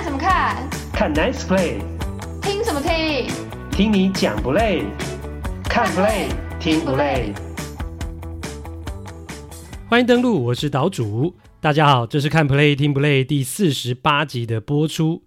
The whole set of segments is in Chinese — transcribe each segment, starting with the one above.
看什么看？看 Nice Play。听什么听？听你讲不累？看 Play 听不累？欢迎登录，我是岛主。大家好，这是看 Play 听不累第四十八集的播出。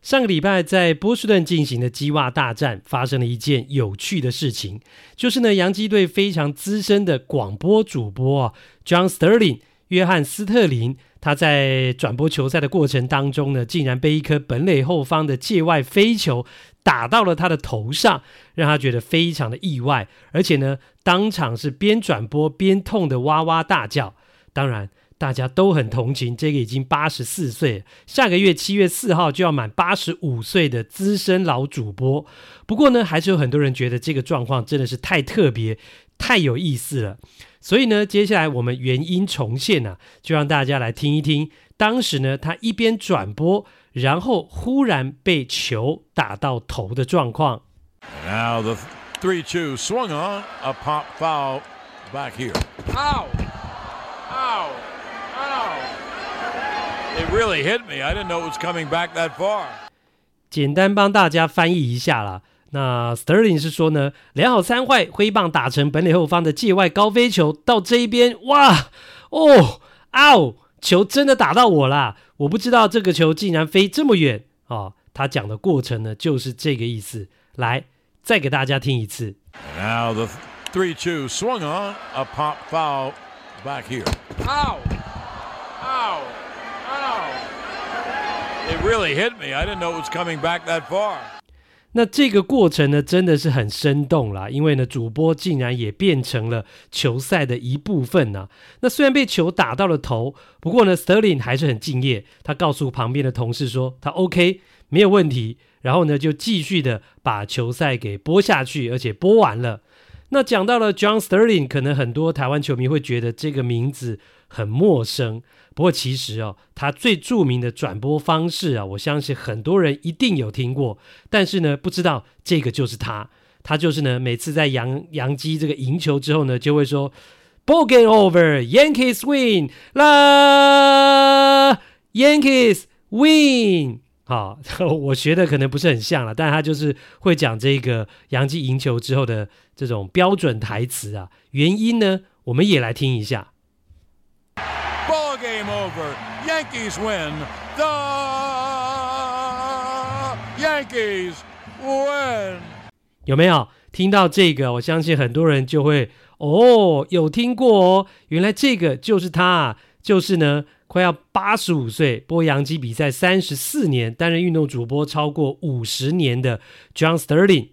上个礼拜在波士顿进行的鸡袜大战，发生了一件有趣的事情，就是呢，洋基队非常资深的广播主播啊，John Sterling 约翰斯特林，他在转播球赛的过程当中呢，竟然被一颗本垒后方的界外飞球打到了他的头上，让他觉得非常的意外，而且呢，当场是边转播边痛得哇哇大叫。当然。大家都很同情这个已经八十四岁，下个月七月四号就要满八十五岁的资深老主播。不过呢，还是有很多人觉得这个状况真的是太特别、太有意思了。所以呢，接下来我们原音重现啊，就让大家来听一听当时呢，他一边转播，然后忽然被球打到头的状况。Now the three-two swung on a pop foul back here. Ow! Ow! It really hit me. I didn't know it was coming back that far. 简单帮大家翻译一下啦。那 Sterling 是说呢，两好三坏，挥棒打成本垒后方的界外高飞球到这一边，哇哦，啊哦，球真的打到我啦！我不知道这个球竟然飞这么远哦。他讲的过程呢，就是这个意思。来，再给大家听一次。Now the three-two swung on a pop foul back here. Ow! Ow! It really hit me. I didn't know it was coming back that far. 那这个过程呢，真的是很生动啦，因为呢，主播竟然也变成了球赛的一部分呢。那虽然被球打到了头，不过呢，Sterling 还是很敬业，他告诉旁边的同事说他 OK，没有问题。然后呢，就继续的把球赛给播下去，而且播完了。那讲到了 John Sterling，可能很多台湾球迷会觉得这个名字很陌生。不过其实哦，他最著名的转播方式啊，我相信很多人一定有听过。但是呢，不知道这个就是他。他就是呢，每次在洋洋基这个赢球之后呢，就会说 “Ball game over, Yankees win” 啦，Yankees win。好，我学的可能不是很像了，但他就是会讲这个洋基赢球之后的这种标准台词啊。原因呢，我们也来听一下。Over. Yankees win，Yankees' win. 有没有听到这个？我相信很多人就会哦，有听过哦。原来这个就是他，就是呢，快要八十五岁，播洋基比赛三十四年，担任运动主播超过五十年的 John Sterling。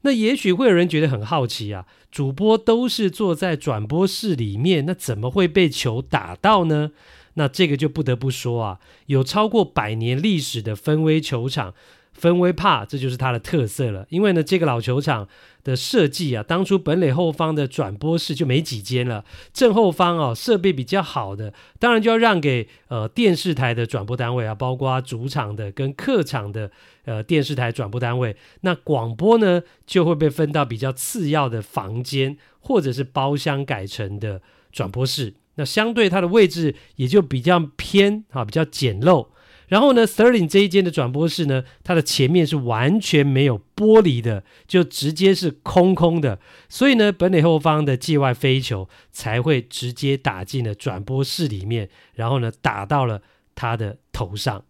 那也许会有人觉得很好奇啊，主播都是坐在转播室里面，那怎么会被球打到呢？那这个就不得不说啊，有超过百年历史的分威球场。分威帕，这就是它的特色了。因为呢，这个老球场的设计啊，当初本垒后方的转播室就没几间了，正后方哦，设备比较好的，当然就要让给呃电视台的转播单位啊，包括主场的跟客场的呃电视台转播单位。那广播呢，就会被分到比较次要的房间或者是包厢改成的转播室。那相对它的位置也就比较偏啊，比较简陋。然后呢，Sterling 这一间的转播室呢，它的前面是完全没有玻璃的，就直接是空空的，所以呢，本垒后方的界外飞球才会直接打进了转播室里面，然后呢，打到了他的头上。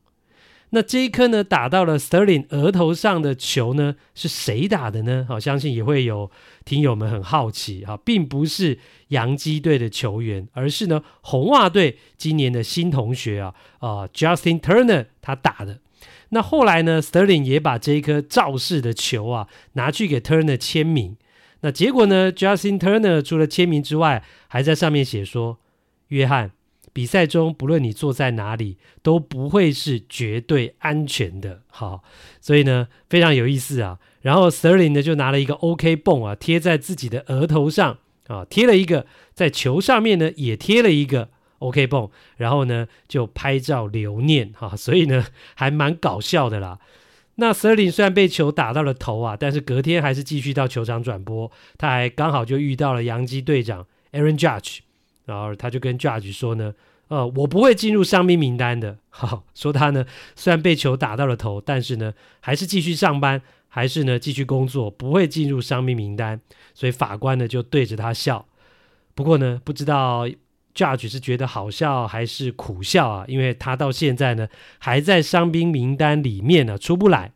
那这一颗呢，打到了 Sterling 额头上的球呢，是谁打的呢？好，相信也会有听友们很好奇哈，并不是洋基队的球员，而是呢红袜队今年的新同学啊啊、Justin Turner 他打的。那后来呢，Sterling 也把这一颗造势的球啊拿去给 Turner 签名。那结果呢，Justin Turner 除了签名之外，还在上面写说：“约翰。”比赛中，不论你坐在哪里，都不会是绝对安全的。好，所以呢，非常有意思啊。然后 Sterling 呢，就拿了一个 OK 泵啊，贴在自己的额头上啊，贴了一个在球上面呢，也贴了一个 OK 泵，然后呢，就拍照留念哈。所以呢，还蛮搞笑的啦。那 Sterling 虽然被球打到了头啊，但是隔天还是继续到球场转播。他还刚好就遇到了洋基队长 Aaron Judge。然后他就跟 Judge 说呢，呃，我不会进入伤兵名单的。好，说他呢，虽然被球打到了头，但是呢，还是继续上班，还是呢继续工作，不会进入伤兵名单。所以法官呢就对着他笑。不过呢，不知道 Judge 是觉得好笑还是苦笑啊？因为他到现在呢还在伤兵名单里面呢，出不来。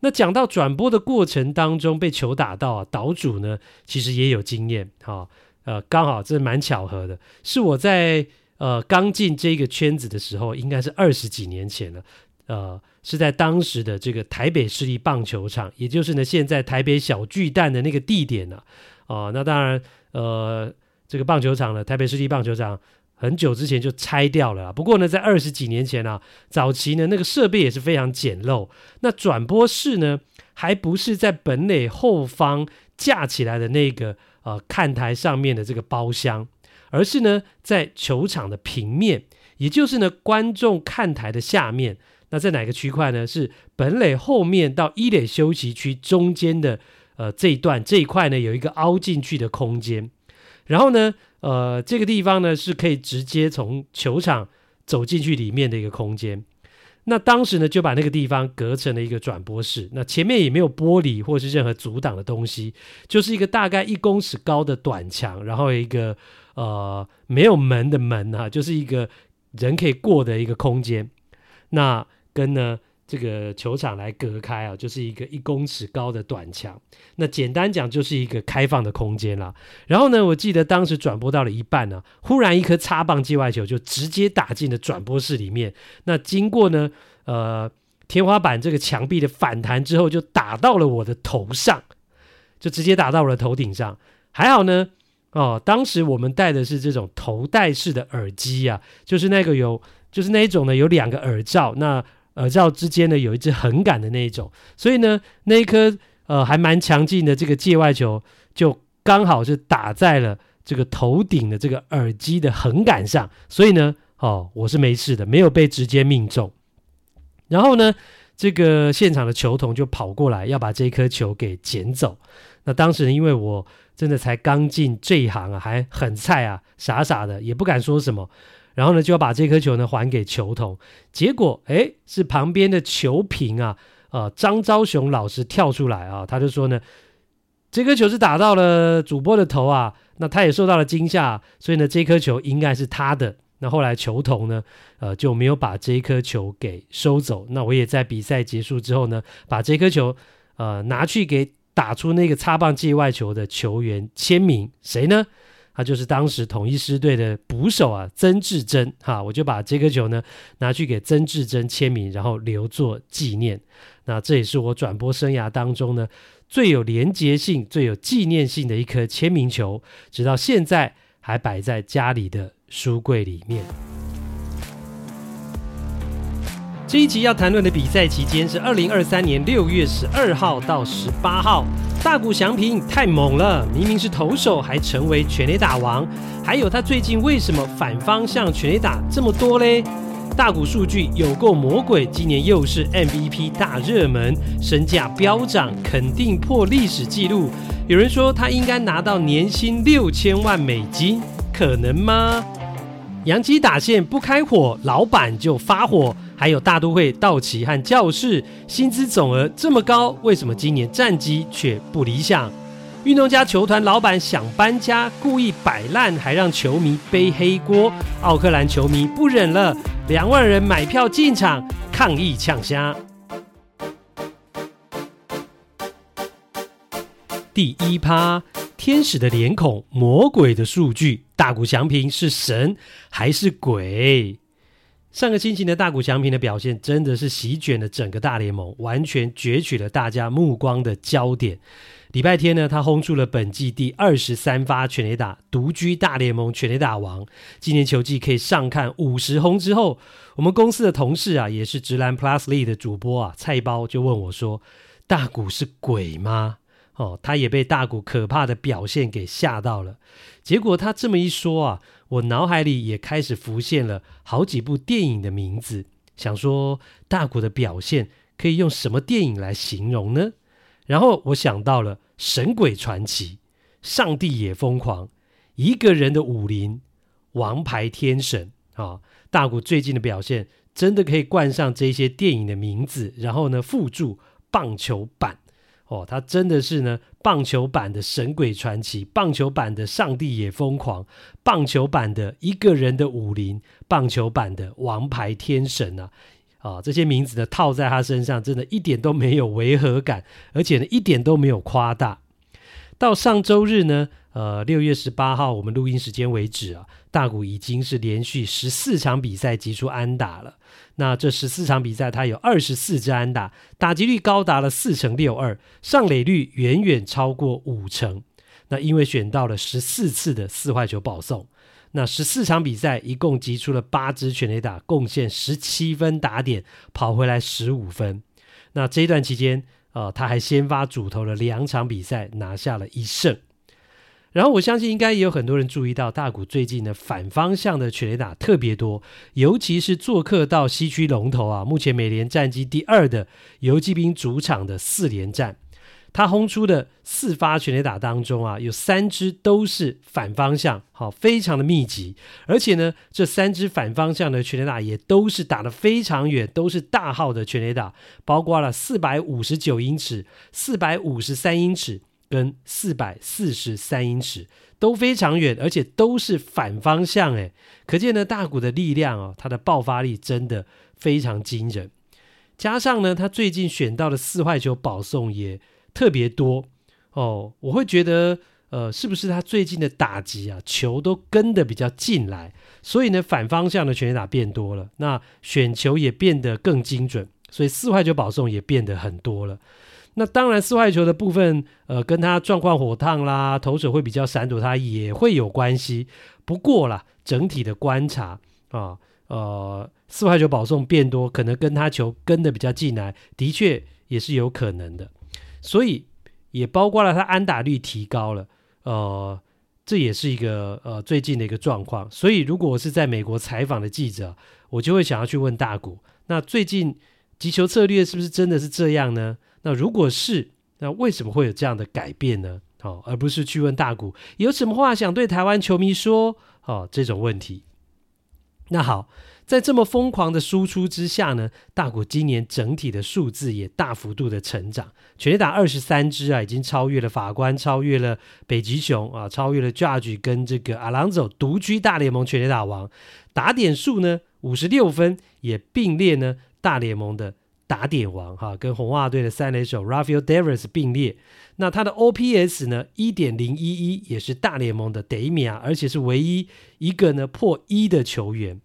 那讲到转播的过程当中被球打到啊，岛主呢其实也有经验，哈、呃，刚好这蛮巧合的，是我在呃刚进这个圈子的时候，应该是二十几年前了，呃，是在当时的这个台北市立棒球场，也就是呢现在台北小巨蛋的那个地点呢、啊，哦，那当然，呃，这个棒球场呢，台北市立棒球场。很久之前就拆掉了，不过呢，在二十几年前啊，早期呢那个设备也是非常简陋。那转播室呢，还不是在本垒后方架起来的那个呃看台上面的这个包厢，而是呢在球场的平面，也就是呢观众看台的下面。那在哪个区块呢？是本垒后面到一垒休息区中间的呃这一段这一块呢，有一个凹进去的空间，然后呢。呃，这个地方呢是可以直接从球场走进去里面的一个空间。那当时呢就把那个地方隔成了一个转播室。那前面也没有玻璃或是任何阻挡的东西，就是一个大概一公尺高的短墙，然后一个呃没有门的门啊，就是一个人可以过的一个空间。那跟呢。这个球场来隔开啊，就是一个一公尺高的短墙。那简单讲，就是一个开放的空间啦。然后呢，我记得当时转播到了一半呢、啊，忽然一颗插棒界外球就直接打进了转播室里面。那经过呢，呃，天花板这个墙壁的反弹之后，就打到了我的头上，就直接打到了头顶上。还好呢，哦，当时我们戴的是这种头戴式的耳机啊，就是那个有，就是那一种呢，有两个耳罩。那耳罩之间呢，有一支横杆的那一种，所以呢，那一颗呃还蛮强劲的这个界外球，就刚好是打在了这个头顶的这个耳机的横杆上，所以呢，哦，我是没事的，没有被直接命中。然后呢，这个现场的球童就跑过来要把这颗球给捡走。那当时，因为我真的才刚进这一行啊，还很菜啊，傻傻的也不敢说什么。然后呢，就要把这颗球呢还给球童，结果哎，是旁边的球评啊，呃，张昭雄老师跳出来啊，他就说呢，这颗球是打到了主播的头啊，那他也受到了惊吓，所以呢，这颗球应该是他的。那后来球童呢，呃，就没有把这颗球给收走。那我也在比赛结束之后呢，把这颗球呃拿去给打出那个擦棒界外球的球员签名，谁呢？他就是当时统一师队的捕手啊，曾志珍哈，我就把这颗球呢拿去给曾志珍签名，然后留作纪念。那这也是我转播生涯当中呢最有连结性、最有纪念性的一颗签名球，直到现在还摆在家里的书柜里面。这一集要谈论的比赛期间是二零二三年六月十二号到十八号。大谷翔平太猛了，明明是投手，还成为全垒打王。还有他最近为什么反方向全垒打这么多嘞？大谷数据有够魔鬼，今年又是 MVP 大热门，身价飙涨，肯定破历史纪录。有人说他应该拿到年薪六千万美金，可能吗？洋基打线不开火，老板就发火。还有大都会、道奇和教士，薪资总额这么高，为什么今年战绩却不理想？运动家球团老板想搬家，故意摆烂，还让球迷背黑锅。奥克兰球迷不忍了，两万人买票进场抗议呛虾。第一趴，天使的脸孔，魔鬼的数据，大谷翔平是神还是鬼？上个星期的大谷翔平的表现真的是席卷了整个大联盟，完全攫取了大家目光的焦点。礼拜天呢，他轰出了本季第二十三发全垒打，独居大联盟全垒打王。今年球季可以上看五十轰之后，我们公司的同事啊，也是直男 Plus Lee 的主播啊，菜包就问我说：“大谷是鬼吗？”哦，他也被大谷可怕的表现给吓到了。结果他这么一说啊。我脑海里也开始浮现了好几部电影的名字，想说大谷的表现可以用什么电影来形容呢？然后我想到了《神鬼传奇》、《上帝也疯狂》、一个人的武林、《王牌天神》啊，大谷最近的表现真的可以冠上这些电影的名字，然后呢附注棒球版哦，他真的是呢棒球版的神鬼传奇，棒球版的上帝也疯狂，棒球版的一个人的武林，棒球版的王牌天神啊啊，这些名字呢套在他身上，真的一点都没有违和感，而且呢一点都没有夸大。到上周日呢，呃，六月十八号，我们录音时间为止啊，大谷已经是连续十四场比赛击出安打了。那这十四场比赛，他有二十四支安打，打击率高达了四成六二，上垒率远远超过五成。那因为选到了十四次的四坏球保送，那十四场比赛一共击出了八支全垒打，贡献十七分打点，跑回来十五分。那这一段期间，呃，他还先发主投了两场比赛，拿下了一胜。然后我相信应该也有很多人注意到，大谷最近的反方向的全垒打特别多，尤其是做客到西区龙头啊，目前美联战绩第二的游骑兵主场的四连战，他轰出的四发全垒打当中啊，有三支都是反方向，好，非常的密集，而且呢，这三支反方向的全垒打也都是打得非常远，都是大号的全垒打，包括了四百五十九英尺、四百五十三英尺。跟四百四十三英尺都非常远，而且都是反方向，诶，可见呢大谷的力量哦，他的爆发力真的非常惊人。加上呢，他最近选到的四坏球保送也特别多哦，我会觉得，呃，是不是他最近的打击啊，球都跟得比较进来，所以呢，反方向的全垒打变多了，那选球也变得更精准，所以四坏球保送也变得很多了。那当然，四坏球的部分，呃，跟他状况火烫啦，投手会比较闪躲他也会有关系。不过啦，整体的观察啊，呃，四坏球保送变多，可能跟他球跟得比较进来，的确也是有可能的。所以也包括了他安打率提高了，呃，这也是一个呃最近的一个状况。所以如果我是在美国采访的记者，我就会想要去问大谷，那最近击球策略是不是真的是这样呢？那如果是，那为什么会有这样的改变呢？哦，而不是去问大谷有什么话想对台湾球迷说？哦，这种问题。那好，在这么疯狂的输出之下呢，大谷今年整体的数字也大幅度的成长，全打二十三支啊，已经超越了法官，超越了北极熊啊，超越了 Judge 跟这个 Alonso 独居大联盟全垒打王。打点数呢，五十六分也并列呢大联盟的。打点王哈，跟红袜队的三垒手 Rafael Devers 并列。那他的 OPS 呢，一点零一一，也是大联盟的第一名，而且是唯一一个呢破一的球员。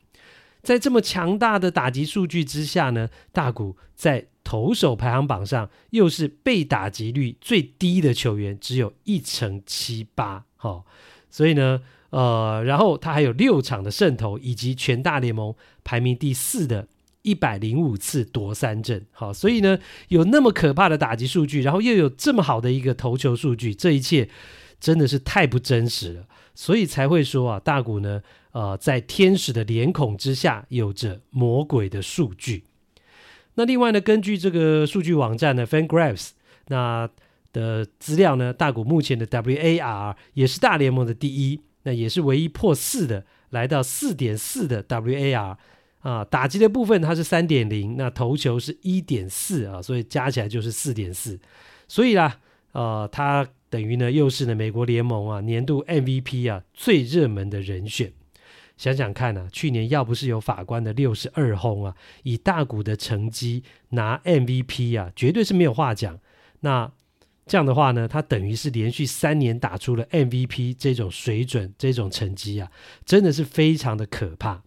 在这么强大的打击数据之下呢，大谷在投手排行榜上又是被打击率最低的球员，只有一成七八。哈，所以呢，呃，然后他还有六场的胜投，以及全大联盟排名第四的。一百零五次夺三振，好，所以呢，有那么可怕的打击数据，然后又有这么好的一个投球数据，这一切真的是太不真实了，所以才会说啊，大谷呢，呃，在天使的脸孔之下，有着魔鬼的数据。那另外呢，根据这个数据网站呢，FanGraphs 那的资料呢，大谷目前的 WAR 也是大联盟的第一，那也是唯一破四的，来到四点四的 WAR。啊，打击的部分它是三点零，那投球是一点四啊，所以加起来就是四点四，所以啦，呃，他等于呢又是呢美国联盟啊年度 MVP 啊最热门的人选。想想看啊，去年要不是有法官的六十二轰啊，以大谷的成绩拿 MVP 啊，绝对是没有话讲。那这样的话呢，他等于是连续三年打出了 MVP 这种水准、这种成绩啊，真的是非常的可怕。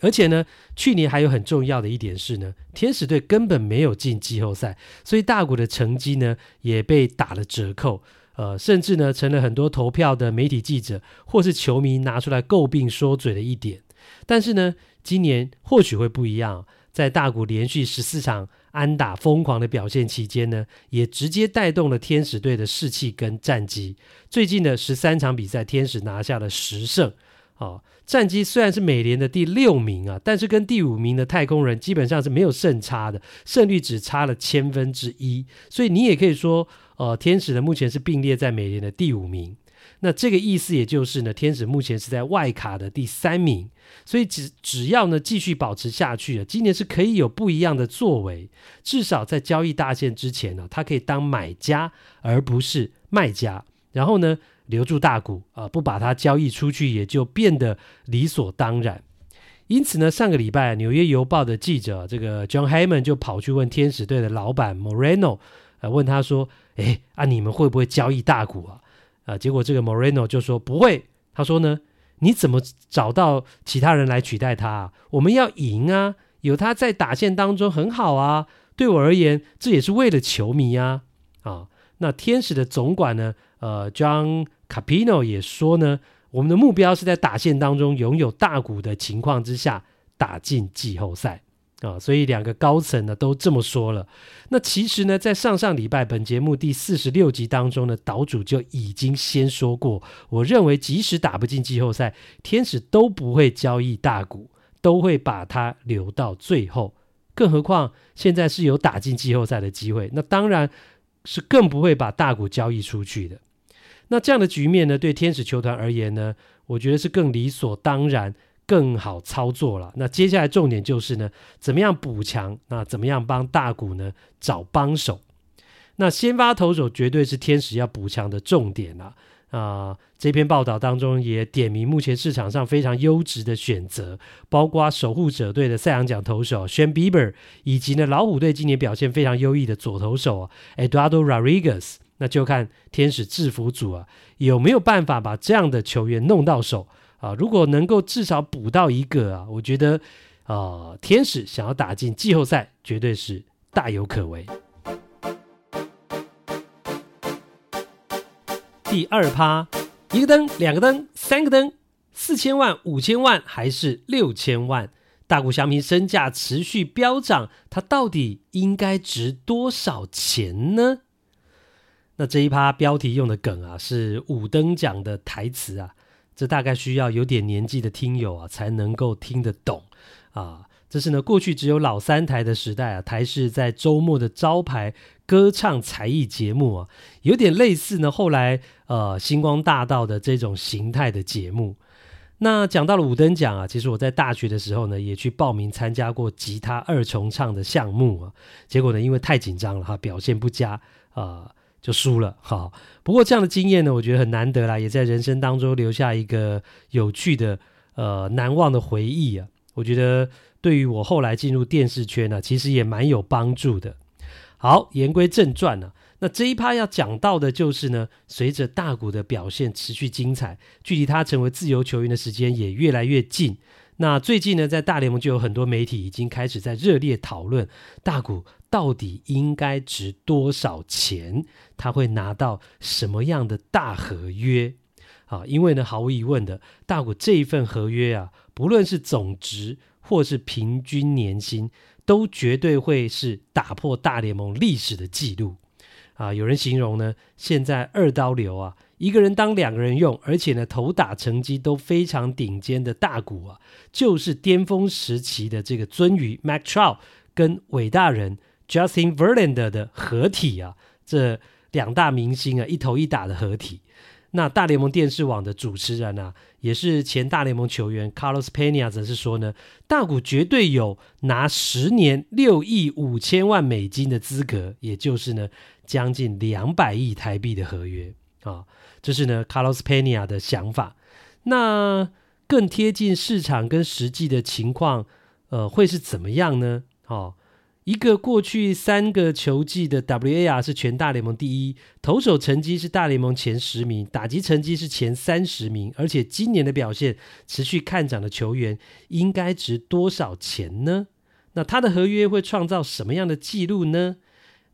而且呢，去年还有很重要的一点是呢，天使队根本没有进季后赛，所以大谷的成绩呢也被打了折扣，呃，甚至呢成了很多投票的媒体记者或是球迷拿出来诟病说嘴的一点。但是呢，今年或许会不一样，在大谷连续十四场安打疯狂的表现期间呢，也直接带动了天使队的士气跟战绩。最近的十三场比赛，天使拿下了十胜。哦，战机虽然是美联的第六名啊，但是跟第五名的太空人基本上是没有胜差的，胜率只差了千分之一，所以你也可以说，呃，天使的目前是并列在美联的第五名。那这个意思也就是呢，天使目前是在外卡的第三名，所以只只要呢继续保持下去啊，今年是可以有不一样的作为。至少在交易大限之前呢，他可以当买家而不是卖家，然后呢留住大股啊、不把它交易出去也就变得理所当然。因此呢，上个礼拜《纽约邮报》的记者这个 John Heyman 就跑去问天使队的老板 Moreno，呃，问他说：“哎，啊，你们会不会交易大股啊？”啊，结果这个 Moreno 就说不会。他说呢：“你怎么找到其他人来取代他？我们要赢啊，有他在打线当中很好啊。对我而言，这也是为了球迷啊。”啊，那天使的总管呢，呃，John Capino 也说呢。我们的目标是在打线当中拥有大股的情况之下打进季后赛啊，所以两个高层呢都这么说了。那其实呢，在上上礼拜本节目第四十六集当中呢，岛主就已经先说过，我认为即使打不进季后赛，天使都不会交易大股，都会把它留到最后。更何况现在是有打进季后赛的机会，那当然是更不会把大股交易出去的。那这样的局面呢，对天使球团而言呢，我觉得是更理所当然、更好操作了。那接下来重点就是呢，怎么样补强？那怎么样帮大谷呢找帮手？那先发投手绝对是天使要补强的重点了。啊、呃，这篇报道当中也点名目前市场上非常优质的选择，包括守护者队的赛扬奖投手 Shane Bieber，以及呢老虎队今年表现非常优异的左投手 Eduardo Rodriguez。那就看天使制服组啊有没有办法把这样的球员弄到手啊？如果能够至少补到一个啊，我觉得啊、天使想要打进季后赛绝对是大有可为。第二趴，一个灯，两个灯，三个灯，四千万、五千万还是六千万？大谷翔平身价持续飙涨，他到底应该值多少钱呢？那这一趴标题用的梗啊，是五等奖的台词啊，这大概需要有点年纪的听友啊才能够听得懂啊。这是呢，过去只有老三台的时代啊，台视在周末的招牌歌唱才艺节目啊，有点类似呢后来呃星光大道的这种形态的节目。那讲到了五等奖啊，其实我在大学的时候呢，也去报名参加过吉他二重唱的项目啊，结果呢，因为太紧张了哈，表现不佳啊。就输了，好。不过这样的经验呢，我觉得很难得啦，也在人生当中留下一个有趣的、呃难忘的回忆啊。我觉得对于我后来进入电视圈呢、其实也蛮有帮助的。好，言归正传呢、那这一趴要讲到的就是呢，随着大谷的表现持续精彩，距离他成为自由球员的时间也越来越近。那最近呢，在大联盟就有很多媒体已经开始在热烈讨论大谷到底应该值多少钱，他会拿到什么样的大合约啊？因为呢，毫无疑问的，大谷这一份合约啊，不论是总值或是平均年薪，都绝对会是打破大联盟历史的记录啊！有人形容呢，现在二刀流啊。一个人当两个人用，而且呢，投打成绩都非常顶尖的大谷啊，就是巅峰时期的这个鱒鱼 Mike Trout 跟伟大人 Justin Verlander 的合体啊，这两大明星啊，一头一打的合体。那大联盟电视网的主持人啊，也是前大联盟球员 Carlos Pena 则是说呢，大谷绝对有拿十年六亿五千万美金的资格，也就是呢，将近两百亿台币的合约啊。这是呢，Carlos Pena 的想法。那更贴近市场跟实际的情况，呃，会是怎么样呢？哦，一个过去三个球季的 WAR 是全大联盟第一，投手成绩是大联盟前十名，打击成绩是前三十名，而且今年的表现持续看涨的球员，应该值多少钱呢？那他的合约会创造什么样的记录呢？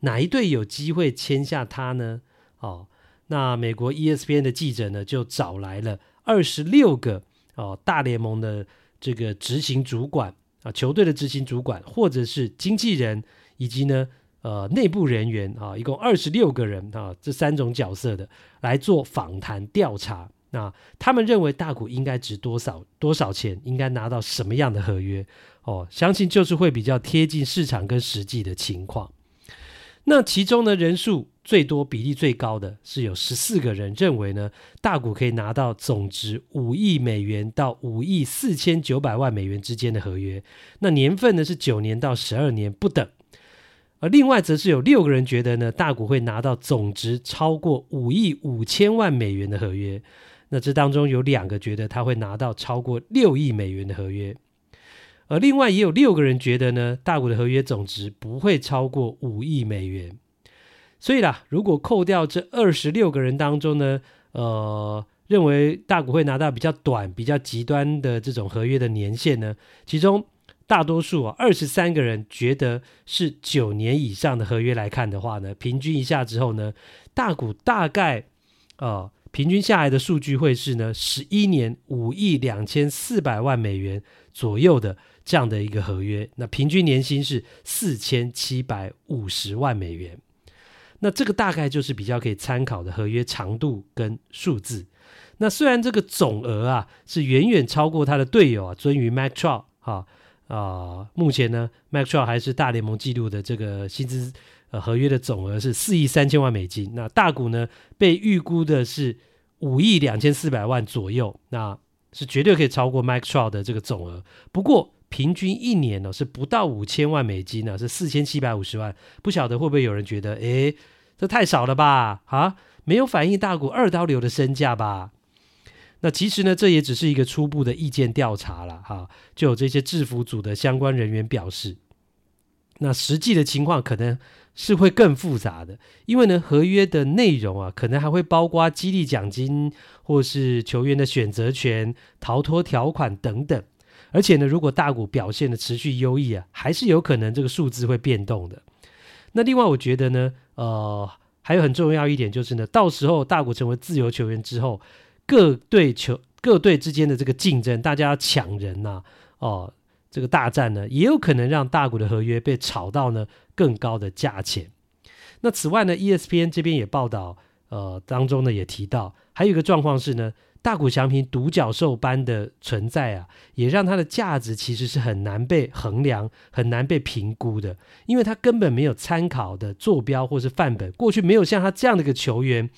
哪一队有机会签下他呢？哦。那美国 ESPN 的记者呢，就找来了二十六个哦大联盟的这个执行主管啊，球队的执行主管，或者是经纪人，以及呢呃内部人员啊，一共二十六个人啊，这三种角色的来做访谈调查。那他们认为大谷应该值多少多少钱，应该拿到什么样的合约？哦，相信就是会比较贴近市场跟实际的情况。那其中呢，人数最多比例最高的是有十四个人认为呢，大股可以拿到总值五亿美元到五亿四千九百万美元之间的合约，那年份呢是九年到十二年不等。而另外则是有六个人觉得呢，大股会拿到总值超过五亿五千万美元的合约。那这当中有两个觉得他会拿到超过六亿美元的合约，而另外也有六个人觉得呢，大股的合约总值不会超过五亿美元。所以啦，如果扣掉这二十六个人当中呢，呃，认为大股会拿到比较短、比较极端的这种合约的年限呢，其中。大多数啊，二十三个人觉得是九年以上的合约来看的话呢，平均一下之后呢，大股大概呃平均下来的数据会是呢十一年五亿两千四百万美元左右的这样的一个合约，那平均年薪是四千七百五十万美元，那这个大概就是比较可以参考的合约长度跟数字。那虽然这个总额啊是远远超过他的队友啊，尊于 Mike Trout 哈。啊、目前呢，Mike Trout 还是大联盟纪录的这个薪资呃合约的总额是四亿三千万美金。那大谷呢，被预估的是五亿两千四百万左右，那是绝对可以超过 Mike Trout 的这个总额。不过平均一年呢、是不到五千万美金呢，是四千七百五十万。不晓得会不会有人觉得，诶，这太少了吧？啊，没有反映大股二刀流的身价吧？那其实呢，这也只是一个初步的意见调查了哈，就有这些制服组的相关人员表示，那实际的情况可能是会更复杂的，因为呢，合约的内容啊，可能还会包括激励奖金，或是球员的选择权、逃脱条款等等，而且呢，如果大谷表现的持续优异啊，还是有可能这个数字会变动的。那另外，我觉得呢，呃，还有很重要一点就是呢，到时候大谷成为自由球员之后。各队球各队之间的这个竞争，大家要抢人呐、哦，这个大战呢，也有可能让大谷的合约被炒到呢更高的价钱。那此外呢，ESPN 这边也报道，呃，当中呢也提到，还有一个状况是呢，大谷翔平独角兽般的存在啊，也让他的价值其实是很难被衡量、很难被评估的，因为他根本没有参考的坐标或是范本，过去没有像他这样的一个球员，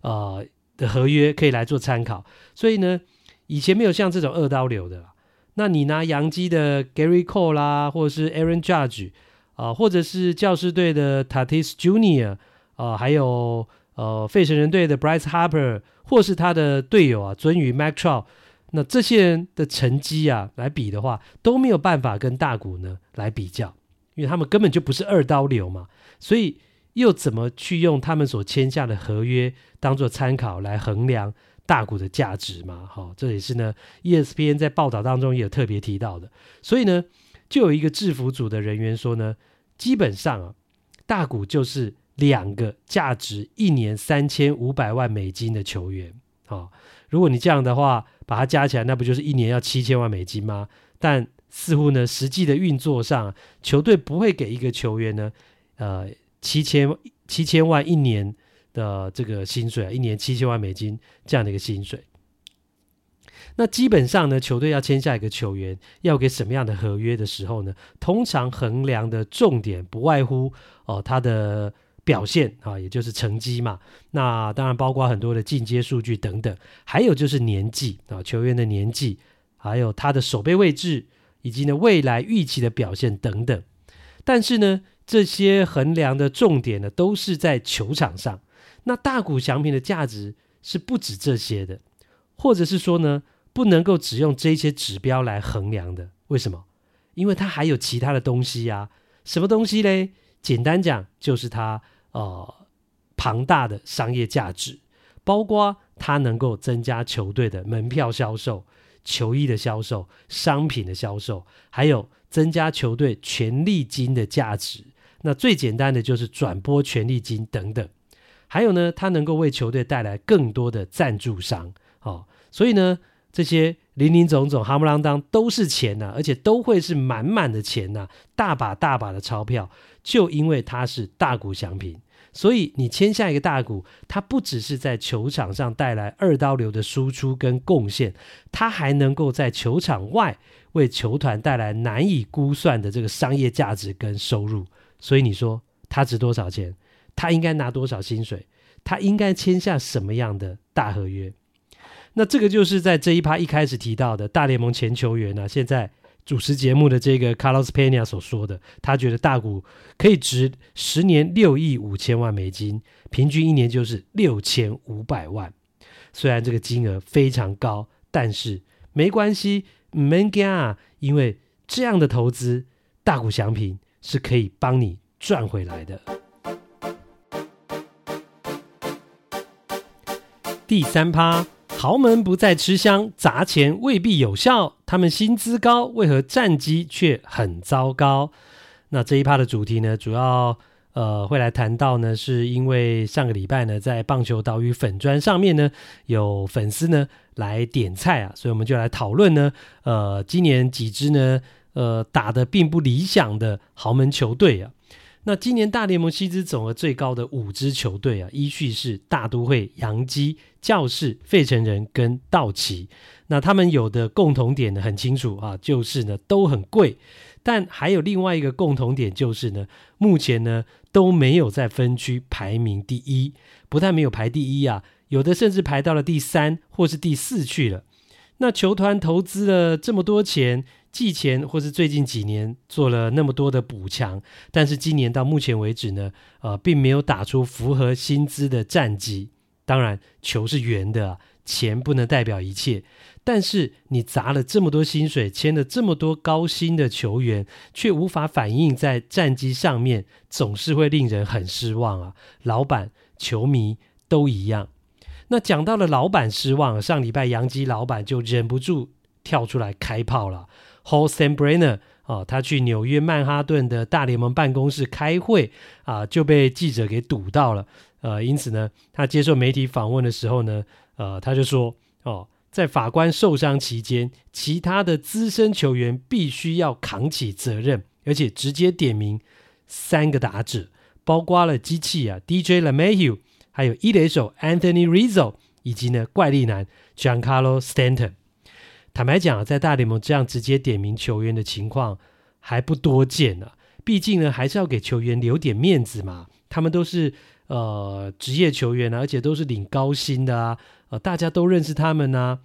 呃。的合约可以来做参考，所以呢，以前没有像这种二刀流的啦。那你拿洋基的 Gary Cole 啦，或者是 Aaron Judge 啊、或者是教师队的 Tatis Junior 啊、还有呃费城人队的 Bryce Harper，或是他的队友啊，尊于 Mike Trout，那这些人的成绩啊来比的话，都没有办法跟大谷呢来比较，因为他们根本就不是二刀流嘛，所以。又怎么去用他们所签下的合约当做参考来衡量大谷的价值嘛？好、这也是呢，ESPN 在报道当中也有特别提到的。所以呢，就有一个制服组的人员说呢，基本上啊，大谷就是两个价值一年三千五百万美金的球员。好、如果你这样的话，把它加起来，那不就是一年要七千万美金吗？但似乎呢，实际的运作上，球队不会给一个球员呢，呃。七千七千万一年的这个薪水，一年七千万美金这样的一个薪水。那基本上呢，球队要签下一个球员，要给什么样的合约的时候呢？通常衡量的重点不外乎哦，他的表现啊，也就是成绩嘛。那当然包括很多的进阶数据等等，还有就是年纪啊，球员的年纪，还有他的守备位置，以及呢未来预期的表现等等。但是呢，这些衡量的重点呢，都是在球场上。那大谷翔平的价值是不止这些的，或者是说呢，不能够只用这些指标来衡量的。为什么？因为它还有其他的东西呀、啊。什么东西嘞？简单讲，就是它呃庞大的商业价值，包括它能够增加球队的门票销售、球衣的销售、商品的销售，还有增加球队权利金的价值。那最简单的就是转播权利金等等，还有呢，它能够为球队带来更多的赞助商，哦，所以呢，这些林林总总、夯不啷当都是钱呐、而且都会是满满的钱呐、大把大把的钞票，就因为它是大谷翔平，所以你签下一个大股，它不只是在球场上带来二刀流的输出跟贡献，它还能够在球场外为球团带来难以估算的这个商业价值跟收入。所以你说它值多少钱？他应该拿多少薪水？他应该签下什么样的大合约？那这个就是在这一趴一开始提到的大联盟前球员呢、现在主持节目的这个 Carlos Pena 所说的，他觉得大股可以值十年六亿五千万美金，平均一年就是六千五百万。虽然这个金额非常高，但是没关系，没惊啊，因为这样的投资，大谷翔平是可以帮你赚回来的。第三趴。豪门不再吃香，砸钱未必有效。他们薪资高，为何战绩却很糟糕？那这一趴的主题呢，主要呃会来谈到呢，是因为上个礼拜呢，在棒球岛屿粉砖上面呢，有粉丝呢来点菜啊，所以我们就来讨论呢，呃，今年几支呢，呃，打得并不理想的豪门球队啊。那今年大联盟薪资总额最高的五支球队啊，依序是大都会、洋基、教士、费城人跟道奇。那他们有的共同点呢，很清楚啊，就是呢都很贵。但还有另外一个共同点，就是呢目前呢都没有在分区排名第一，不但没有排第一啊，有的甚至排到了第三或是第四去了。那球团投资了这么多钱。季前或是最近几年做了那么多的补强，但是今年到目前为止呢，呃，并没有打出符合薪资的战绩。当然，球是圆的，钱不能代表一切。但是你砸了这么多薪水，签了这么多高薪的球员，却无法反映在战绩上面，总是会令人很失望啊。老板、球迷都一样。那讲到了老板失望，上礼拜杨基老板就忍不住跳出来开炮了。Hal Steinbrenner 啊，他去纽约曼哈顿的大联盟办公室开会啊，就被记者给堵到了。呃，因此呢，他接受媒体访问的时候呢，呃，他就说：哦，在法官受伤期间，其他的资深球员必须要扛起责任，而且直接点名三个打者，包括了机器啊 DJ l e m a h u 还有一垒手 Anthony Rizzo，以及呢怪力男 Giancarlo Stanton。坦白讲，在大联盟这样直接点名球员的情况还不多见呢、毕竟呢，还是要给球员留点面子嘛。他们都是呃职业球员啊，而且都是领高薪的啊。呃，大家都认识他们啊。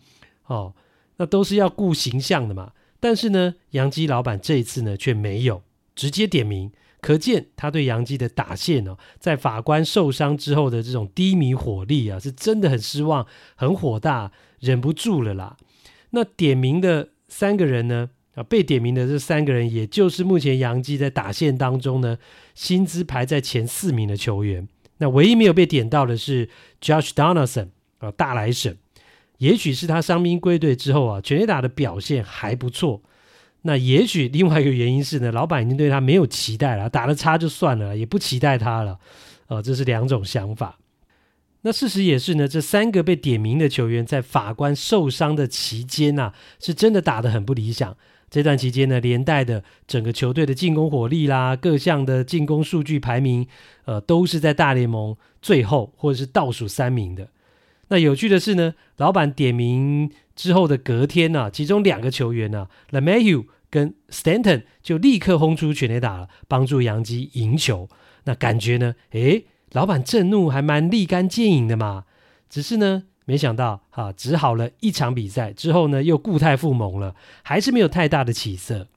哦，那都是要顾形象的嘛。但是呢，杨基老板这一次呢却没有直接点名，可见他对杨基的打线哦，在法官受伤之后的这种低迷火力啊，是真的很失望，很火大，忍不住了啦。那点名的三个人呢？啊，被点名的这三个人，也就是目前洋基在打线当中呢，薪资排在前四名的球员。那唯一没有被点到的是 Josh Donaldson 啊，大来省。也许是他伤兵归队之后啊，全垒打的表现还不错。那也许另外一个原因是呢，老板已经对他没有期待了，打得差就算了，也不期待他了。啊，这是两种想法。那事实也是呢，这三个被点名的球员在法官受伤的期间呐、是真的打得很不理想。这段期间呢，连带的整个球队的进攻火力啦，各项的进攻数据排名，呃，都是在大联盟最后或者是倒数三名的。那有趣的是呢，老板点名之后的隔天呢、啊，其中两个球员呢、啊，LeMahieu 跟 Stanton 就立刻轰出全垒打了，帮助洋基赢球。那感觉呢，诶。老板震怒还蛮立竿见影的嘛，只是呢，没想到哈，只好了一场比赛之后呢，又故态复萌了，还是没有太大的起色。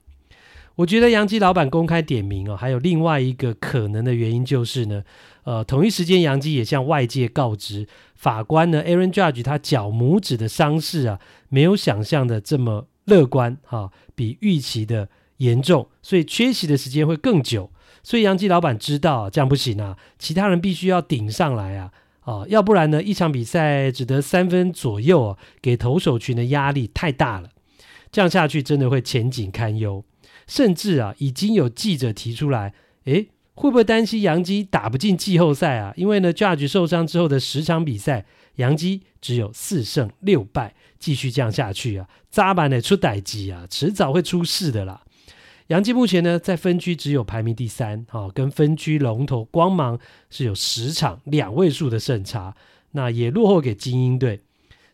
我觉得杨基老板公开点名哦，还有另外一个可能的原因就是呢，呃，同一时间杨基也向外界告知，法官呢，Aaron Judge 他脚拇指的伤势啊，没有想象的这么乐观哈，比预期的严重，所以缺席的时间会更久。所以洋基老板知道这样不行啊，其他人必须要顶上来啊，哦，要不然呢，一场比赛只得三分左右啊，给投手群的压力太大了，这样下去真的会前景堪忧。甚至啊，已经有记者提出来，诶，会不会担心洋基打不进季后赛啊？因为呢，Judge 受伤之后的十场比赛，洋基只有四胜六败，继续这样下去啊，扎板的出代志啊，迟早会出事的啦。洋基目前呢，在分区只有排名第三，哈、跟分区龙头光芒是有十场两位数的胜差，那也落后给精英队。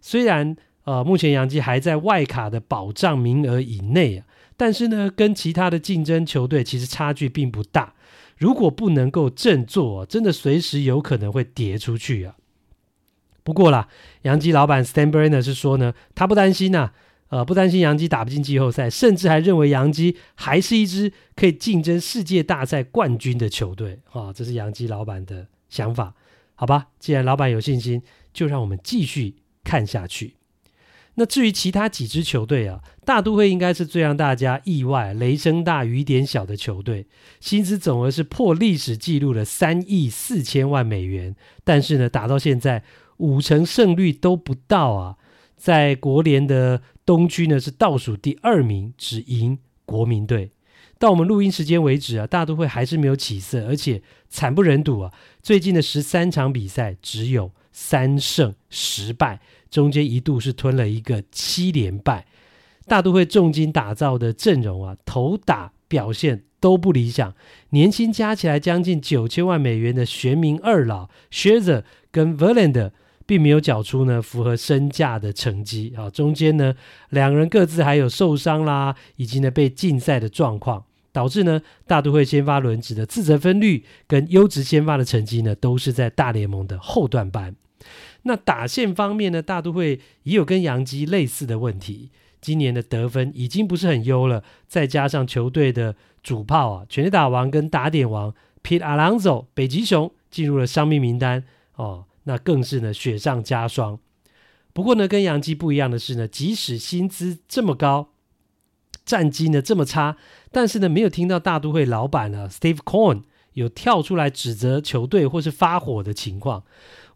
虽然呃，目前洋基还在外卡的保障名额以内啊，但是呢，跟其他的竞争球队其实差距并不大。如果不能够振作，真的随时有可能会跌出去啊。不过啦，洋基老板 Stan b r e n e r 是说呢，他不担心呐、呃，不担心洋基打不进季后赛，甚至还认为洋基还是一支可以竞争世界大赛冠军的球队啊、这是洋基老板的想法，好吧？既然老板有信心，就让我们继续看下去。那至于其他几支球队啊，大都会应该是最让大家意外、雷声大雨点小的球队，薪资总额是破历史纪录的三亿四千万美元，但是呢，打到现在五成胜率都不到啊，在国联的东区呢是倒数第二名，只赢国民队。到我们录音时间为止啊，大都会还是没有起色，而且惨不忍睹啊，最近的十三场比赛只有三胜十败。中间一度是吞了一个七连败，大都会重金打造的阵容啊，投打表现都不理想，年薪加起来将近九千万美元的玄冥二老 Scherzer 跟 Verlander 并没有缴出呢符合身价的成绩啊，中间呢两人各自还有受伤啦，以及呢被禁赛的状况，导致呢大都会先发轮值的自责分率跟优质先发的成绩呢都是在大联盟的后段班。那打线方面呢，大都会也有跟洋基类似的问题。今年的得分已经不是很优了，再加上球队的主炮啊，全垒打王跟打点王 Pete Alonso 北极熊进入了伤病名单哦，那更是呢雪上加霜。不过呢，跟洋基不一样的是呢，即使薪资这么高，战绩呢这么差，但是呢，没有听到大都会老板呢 Steve Cohen 有跳出来指责球队或是发火的情况。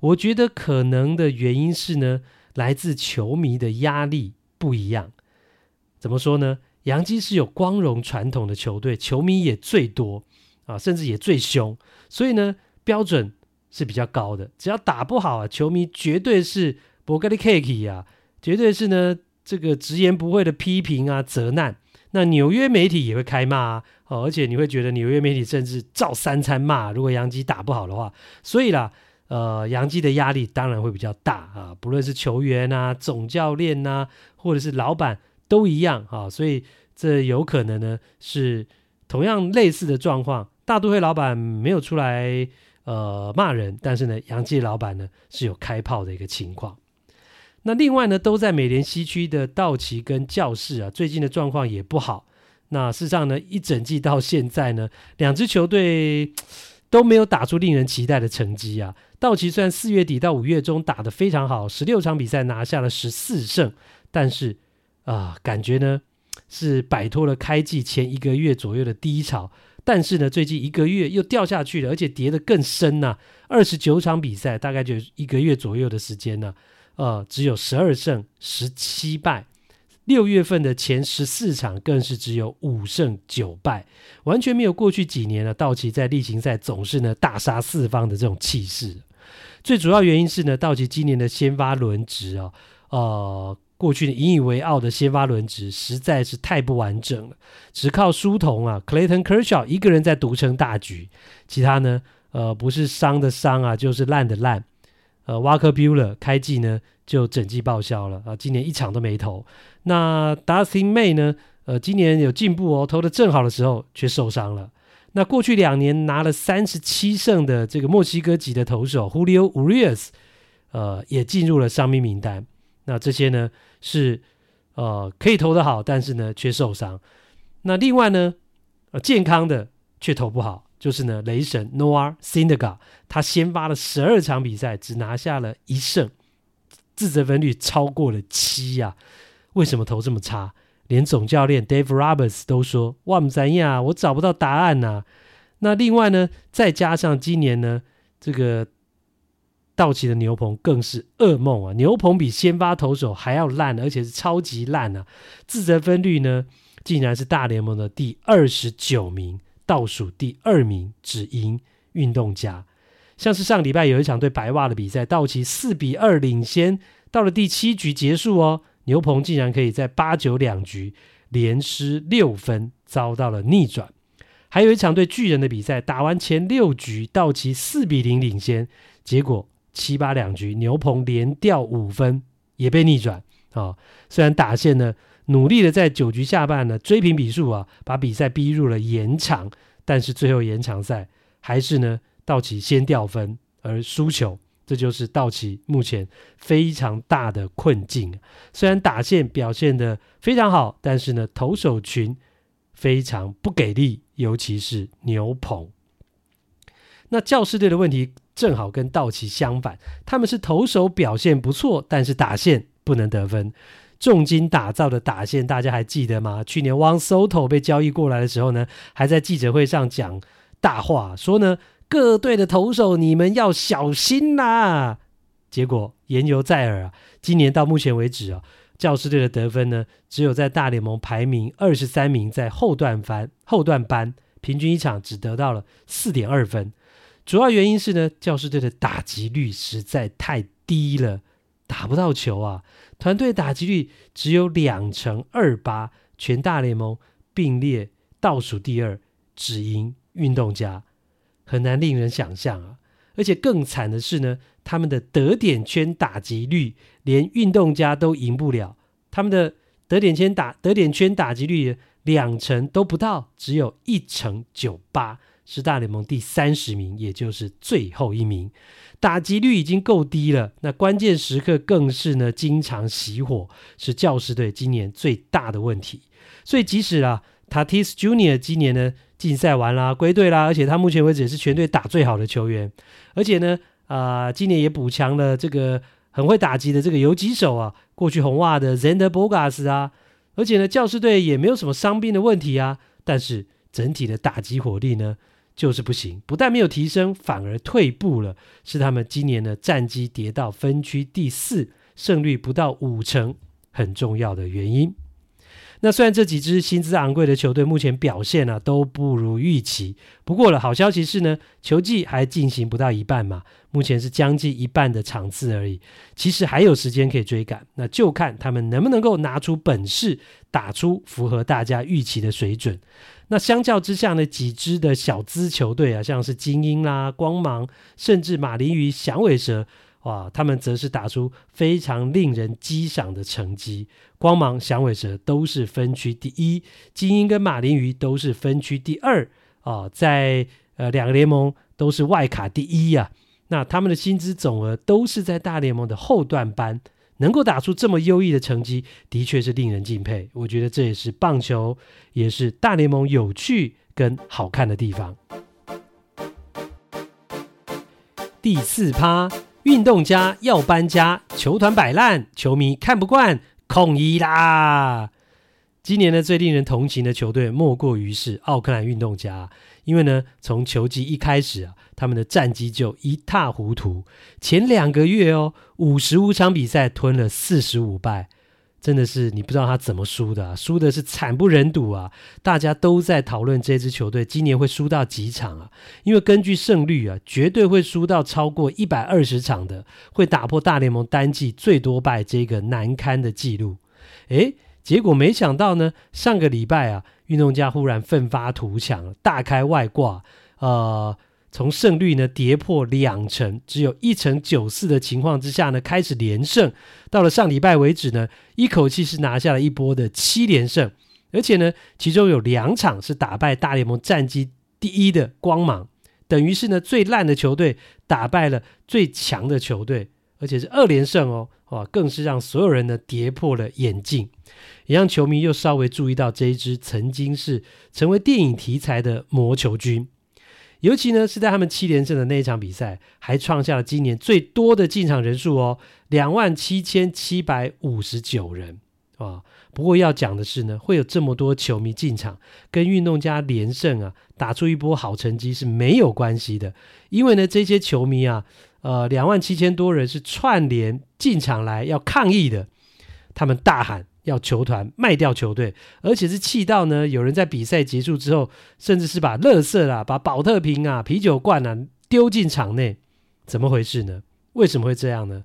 我觉得可能的原因是呢，来自球迷的压力不一样。怎么说呢？洋基是有光荣传统的球队，球迷也最多啊，甚至也最凶，所以呢，标准是比较高的。只要打不好啊，球迷绝对是伯格利 Cake 啊，绝对是呢这个直言不讳的批评啊、责难。那纽约媒体也会开骂啊，哦，而且你会觉得纽约媒体甚至照三餐骂，如果杨基打不好的话。所以啦。呃，杨基的压力当然会比较大啊，不论是球员啊、总教练啊，或者是老板都一样啊，所以这有可能呢是同样类似的状况。大都会老板没有出来呃骂人，但是呢，洋基老板呢是有开炮的一个情况。那另外呢，都在美联西区的道奇跟教士啊，最近的状况也不好。那事实上呢，一整季到现在呢，两支球队都没有打出令人期待的成绩啊。道奇虽然四月底到五月中打得非常好，十六场比赛拿下了十四胜，但是啊、感觉呢是摆脱了开季前一个月左右的低潮，但是呢，最近一个月又掉下去了，而且跌得更深呐、二十九场比赛，大概就一个月左右的时间呢，呃，只有十二胜十七败。六月份的前十四场更是只有五胜九败，完全没有过去几年呢道奇在例行赛总是呢大杀四方的这种气势。最主要原因是呢，道奇今年的先发轮值啊，呃，过去引以为傲的先发轮值实在是太不完整了，只靠书童啊，Clayton Kershaw 一个人在独撑大局，其他呢，呃，不是伤的伤啊，就是烂的烂。呃，Walker Buehler 开季呢就整季报销了啊，今年一场都没投。那 Dustin May 呢，呃，今年有进步哦，投的正好的时候却受伤了。那过去两年拿了三十七胜的这个墨西哥籍的投手 Julio Urias，呃，也进入了伤兵名单。那这些呢是呃可以投得好，但是呢却受伤。那另外呢，呃，健康的却投不好，就是呢雷神 Noah Synderga 他先发了十二场比赛，只拿下了一胜，自责分率超过了七呀、啊。为什么投这么差？连总教练 Dave Roberts 都说：“哇，怎样？我找不到答案呐、”那另外呢，再加上今年呢，这个道奇的牛棚更是噩梦啊！牛棚比先发投手还要烂，而且是超级烂啊！自责分率呢，竟然是大联盟的第二十九名，倒数第二名，只赢运动家。像是上礼拜有一场对白袜的比赛，道奇四比二领先，到了第七局结束哦。牛棚竟然可以在八九两局连失六分，遭到了逆转。还有一场对巨人的比赛，打完前六局，道奇四比零领先，结果七八两局牛棚连掉五分，也被逆转。啊、虽然打线呢努力的在九局下半呢追平比数啊，把比赛逼入了延长，但是最后延长赛还是呢道奇先掉分而输球，这就是道奇目前非常大的困境。虽然打线表现得非常好，但是呢投手群非常不给力，尤其是牛棚。那教士队的问题正好跟道奇相反，他们是投手表现不错，但是打线不能得分。重金打造的打线，大家还记得吗？去年汪 Soto 被交易过来的时候呢，还在记者会上讲大话，说呢各队的投手你们要小心啦、结果言犹在耳啊，今年到目前为止啊，教师队的得分呢，只有在大联盟排名二十三名，在后段班后段班平均一场只得到了四点二分。主要原因是呢，教师队的打击率实在太低了，打不到球啊。团队打击率只有两成二八，全大联盟并列倒数第二，只赢运动家，很难令人想象啊！而且更惨的是呢，他们的得点圈打击率连运动家都赢不了，他们的得点圈打得点圈打击率两成都不到，只有一成九八，是大联盟第三十名，也就是最后一名。打击率已经够低了，那关键时刻更是呢，经常熄火，是教士队今年最大的问题。所以即使啊，Tatis Junior 今年呢竞赛完啦，归队啦，而且他目前为止也是全队打最好的球员，而且呢，啊、今年也补强了这个很会打击的这个游击手啊，过去红袜的 Zander Bogas 啊，而且呢，教士队也没有什么伤病的问题啊，但是整体的打击火力呢，就是不行，不但没有提升，反而退步了，是他们今年的战绩跌到分区第四，胜率不到五成，很重要的原因。那虽然这几支薪资昂贵的球队目前表现呢、啊、都不如预期，不过了好消息是呢，球季还进行不到一半嘛，目前是将近一半的场次而已，其实还有时间可以追赶，那就看他们能不能够拿出本事，打出符合大家预期的水准。那相较之下呢，几支的小资球队啊，像是精英啦、光芒，甚至马林鱼、响尾蛇。哇，他们则是打出非常令人激赏的成绩。光芒、响尾蛇都是分区第一，精英跟马林鱼都是分区第二啊，在呃两个联盟都是外卡第一呀、啊。那他们的薪资总额都是在大联盟的后段班，能够打出这么优异的成绩，的确是令人敬佩。我觉得这也是棒球，也是大联盟有趣跟好看的地方。第四趴。运动家要搬家，球团摆烂，球迷看不惯，控一啦！今年呢，最令人同情的球队莫过于是奥克兰运动家，因为呢，从球季一开始啊，他们的战绩就一塌糊涂，前两个月哦，五十五场比赛吞了四十五败。真的是你不知道他怎么输的啊，输的是惨不忍睹啊！大家都在讨论这支球队今年会输到几场啊？因为根据胜率啊，绝对会输到超过一百二十场的，会打破大联盟单季最多败这个难堪的记录。诶，结果没想到呢，上个礼拜啊，运动家忽然奋发图强，大开外挂，呃。从胜率呢跌破两成，只有一成九四的情况之下呢，开始连胜。到了上礼拜为止呢，一口气是拿下了一波的七连胜，而且呢，其中有两场是打败大联盟战绩第一的光芒，等于是呢最烂的球队打败了最强的球队，而且是二连胜哦，哇，更是让所有人呢跌破了眼镜，也让球迷又稍微注意到这一支曾经是成为电影题材的魔球军。尤其呢是在他们七连胜的那一场比赛，还创下了今年最多的进场人数哦，两万七千七百五十九人啊。不过要讲的是呢，会有这么多球迷进场，跟运动家连胜啊，打出一波好成绩是没有关系的。因为呢，这些球迷啊，呃，两万七千多人是串联进场来要抗议的，他们大喊。要球团卖掉球队，而且是气到呢，有人在比赛结束之后，甚至是把垃圾啦、把宝特瓶啊、啤酒罐啊丢进场内，怎么回事呢？为什么会这样呢？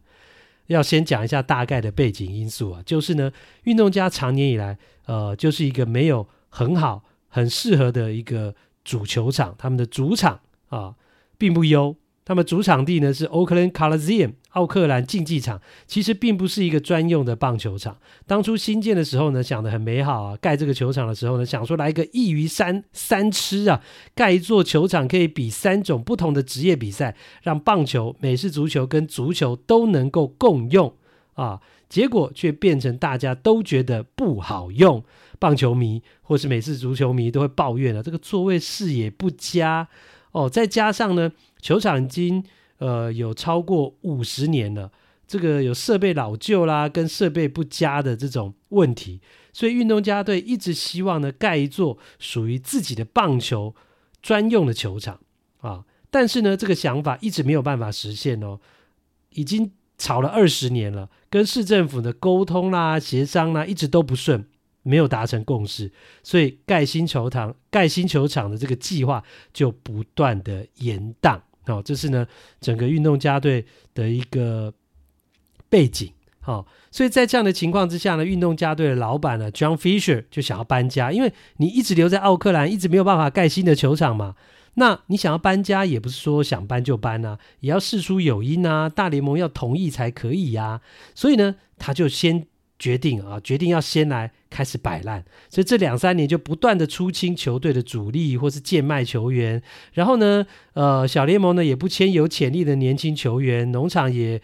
要先讲一下大概的背景因素啊，就是呢，运动家长年以来，呃，就是一个没有很好、很适合的一个主球场，他们的主场啊，并不优，那么主场地呢是 Oakland Coliseum 奥克兰竞技场其实并不是一个专用的棒球场。当初新建的时候呢，想得很美好啊。盖这个球场的时候呢，想说来个一鱼三三吃啊，盖一座球场可以比三种不同的职业比赛，让棒球、美式足球跟足球都能够共用啊。结果却变成大家都觉得不好用，棒球迷或是美式足球迷都会抱怨了，这个座位视野不佳哦。再加上呢，球场已经。呃，有超过五十年了，这个有设备老旧啦，跟设备不佳的这种问题，所以运动家队一直希望呢盖一座属于自己的棒球专用的球场啊，但是呢这个想法一直没有办法实现哦，已经吵了二十年了，跟市政府的沟通啦、协商啦一直都不顺，没有达成共识，所以盖新球场、盖新球场的这个计划就不断的延宕。好、哦，这是呢整个运动家队的一个背景。好、哦，所以在这样的情况之下呢，运动家队的老板呢，John Fisher 就想要搬家，因为你一直留在奥克兰，一直没有办法盖新的球场嘛。那你想要搬家，也不是说想搬就搬啊，也要事出有因啊，大联盟要同意才可以呀、所以呢，他就先。决定啊，决定要先来开始摆烂，所以这两三年就不断的出清球队的主力或是贱卖球员，然后呢，呃，小联盟呢也不签有潜力的年轻球员，农场也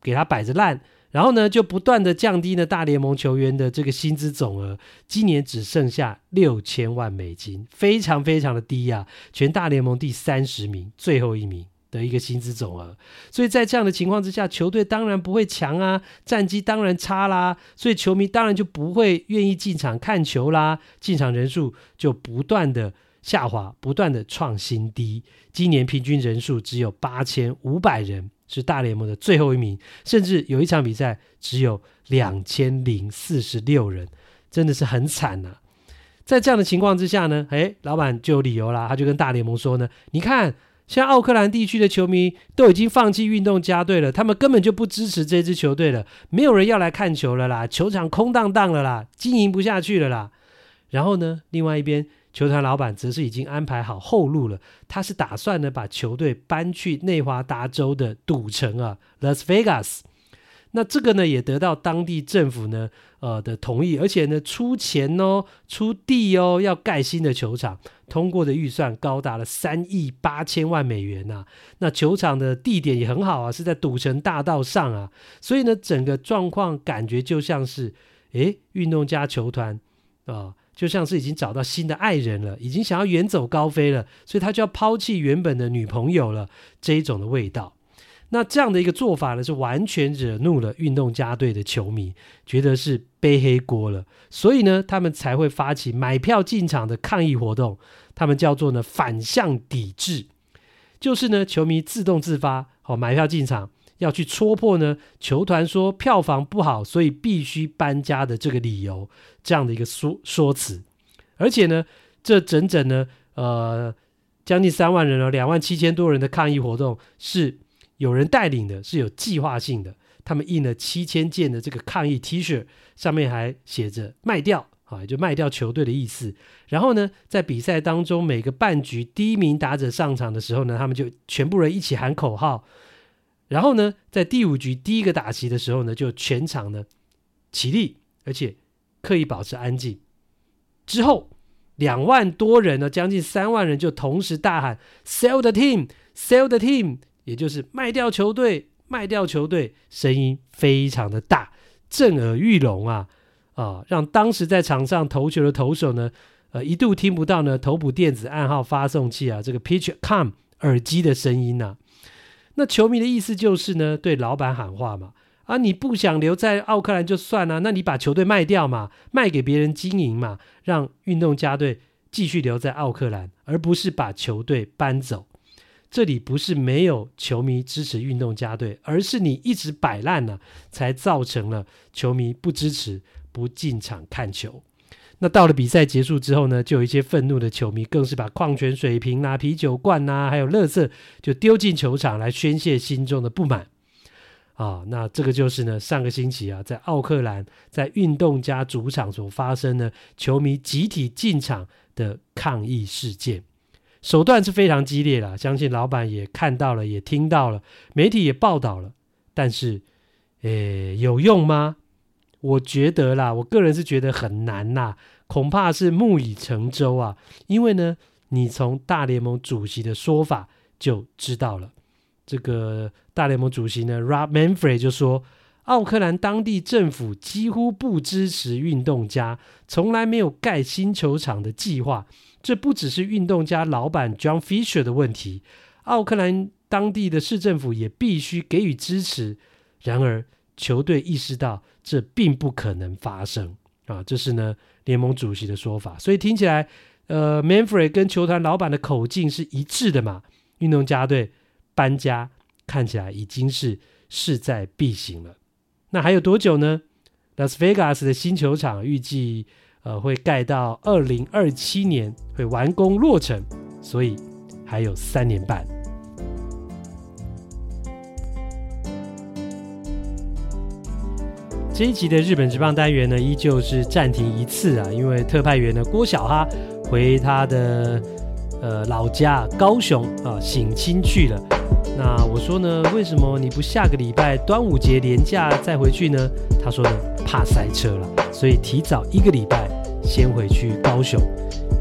给他摆着烂，然后呢就不断的降低了大联盟球员的这个薪资总额，今年只剩下六千万美金，非常非常的低啊，全大联盟第三十名，最后一名。的一个薪资总额，所以在这样的情况之下，球队当然不会强啊，战绩当然差啦，所以球迷当然就不会愿意进场看球啦，进场人数就不断的下滑，不断的创新低。今年平均人数只有八千五百人，是大联盟的最后一名，甚至有一场比赛只有两千零四十六人，真的是很惨呐、在这样的情况之下呢，诶，老板就有理由啦，他就跟大联盟说呢，你看。像奥克兰地区的球迷都已经放弃运动家队了，他们根本就不支持这支球队了，没有人要来看球了啦，球场空荡荡了啦，经营不下去了啦。然后呢，另外一边球团老板则是已经安排好后路了，他是打算呢把球队搬去内华达州的赌城啊，Las Vegas。那这个呢，也得到当地政府呢，呃的同意，而且呢，出钱哦，出地哦，要盖新的球场，通过的预算高达了三亿八千万美元呐、啊。那球场的地点也很好啊，是在赌城大道上啊，所以呢，整个状况感觉就像是，诶，运动家球团啊、就像是已经找到新的爱人了，已经想要远走高飞了，所以他就要抛弃原本的女朋友了，这一种的味道。那这样的一个做法呢，是完全惹怒了运动家队的球迷，觉得是背黑锅了，所以呢，他们才会发起买票进场的抗议活动，他们叫做呢反向抵制，就是呢球迷自动自发，好买票进场，要去戳破呢球团说票房不好，所以必须搬家的这个理由，这样的一个说说辞，而且呢，这整整呢呃将近三万人哦，两万七千多人的抗议活动是。有人带领的是有计划性的，他们印了七千件的这个抗议 T 恤，上面还写着“卖掉”啊，就卖掉球队的意思。然后呢，在比赛当中，每个半局第一名打者上场的时候呢，他们就全部人一起喊口号。然后呢，在第五局第一个打席的时候呢，就全场呢起立，而且刻意保持安静。之后，两万多人呢，将近三万人就同时大喊 “Sell the team, sell the team”。也就是卖掉球队，卖掉球队，声音非常的大，震耳欲聋啊啊！让当时在场上投球的投手呢，呃，一度听不到呢头部电子暗号发送器啊，这个 PitchCom 耳机的声音呐、那球迷的意思就是呢，对老板喊话嘛，啊，你不想留在奥克兰就算了，那你把球队卖掉嘛，卖给别人经营嘛，让运动家队继续留在奥克兰，而不是把球队搬走。这里不是没有球迷支持运动家队，而是你一直摆烂了，才造成了球迷不支持、不进场看球。那到了比赛结束之后呢，就有一些愤怒的球迷，更是把矿泉水瓶啊、啤酒罐啊，还有垃圾就丢进球场来宣泄心中的不满。啊，那这个就是呢，上个星期啊，在奥克兰在运动家主场所发生的球迷集体进场的抗议事件。手段是非常激烈了，相信老板也看到了，也听到了，媒体也报道了。但是，诶，有用吗？我觉得啦，我个人是觉得很难呐，恐怕是木已成舟啊。因为呢，你从大联盟主席的说法就知道了。这个大联盟主席呢，Rob Manfred 就说，奥克兰当地政府几乎不支持运动家，从来没有盖新球场的计划。这不只是运动家老板 John Fisher 的问题，奥克兰当地的市政府也必须给予支持。然而，球队意识到这并不可能发生啊，这是呢联盟主席的说法。所以听起来，呃，Manfred 跟球团老板的口径是一致的嘛。运动家队搬家看起来已经是势在必行了。那还有多久呢？拉斯维加斯的新球场预计。呃，会盖到二零二七年会完工落成，所以还有三年半。这一集的日本职棒单元呢，依旧是暂停一次啊，因为特派员呢郭小哈回他的呃老家高雄啊省亲去了。那我说呢，为什么你不下个礼拜端午节连假再回去呢？他说呢，怕塞车了，所以提早一个礼拜先回去高雄。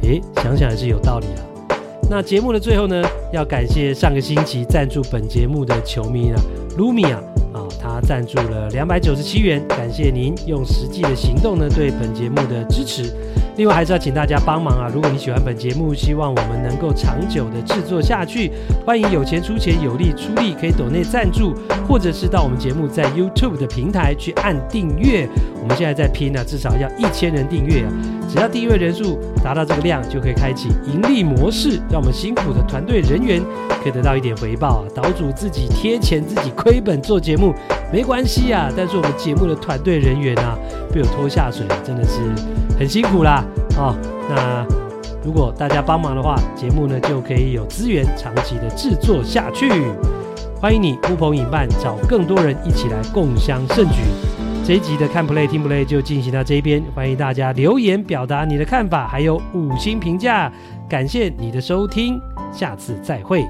诶，想想还是有道理啦。那节目的最后呢，要感谢上个星期赞助本节目的球迷呢，Lumia 啊，他赞助了两百九十七元，感谢您用实际的行动呢对本节目的支持。另外还是要请大家帮忙啊！如果你喜欢本节目，希望我们能够长久的制作下去，欢迎有钱出钱，有力出力，可以抖内赞助，或者是到我们节目在 YouTube 的平台去按订阅。我们现在在拼呢，至少要一千人订阅啊！只要订阅人数达到这个量，就可以开启盈利模式，让我们辛苦的团队人员可以得到一点回报啊！岛主自己贴钱自己亏本做节目没关系啊，但是我们节目的团队人员啊，被我拖下水，真的是很辛苦啦！哦，那如果大家帮忙的话，节目呢就可以有资源长期的制作下去。欢迎你呼朋引伴，找更多人一起来共襄盛举。这一集的看 play 听 play 就进行到这边，欢迎大家留言表达你的看法，还有五星评价。感谢你的收听，下次再会。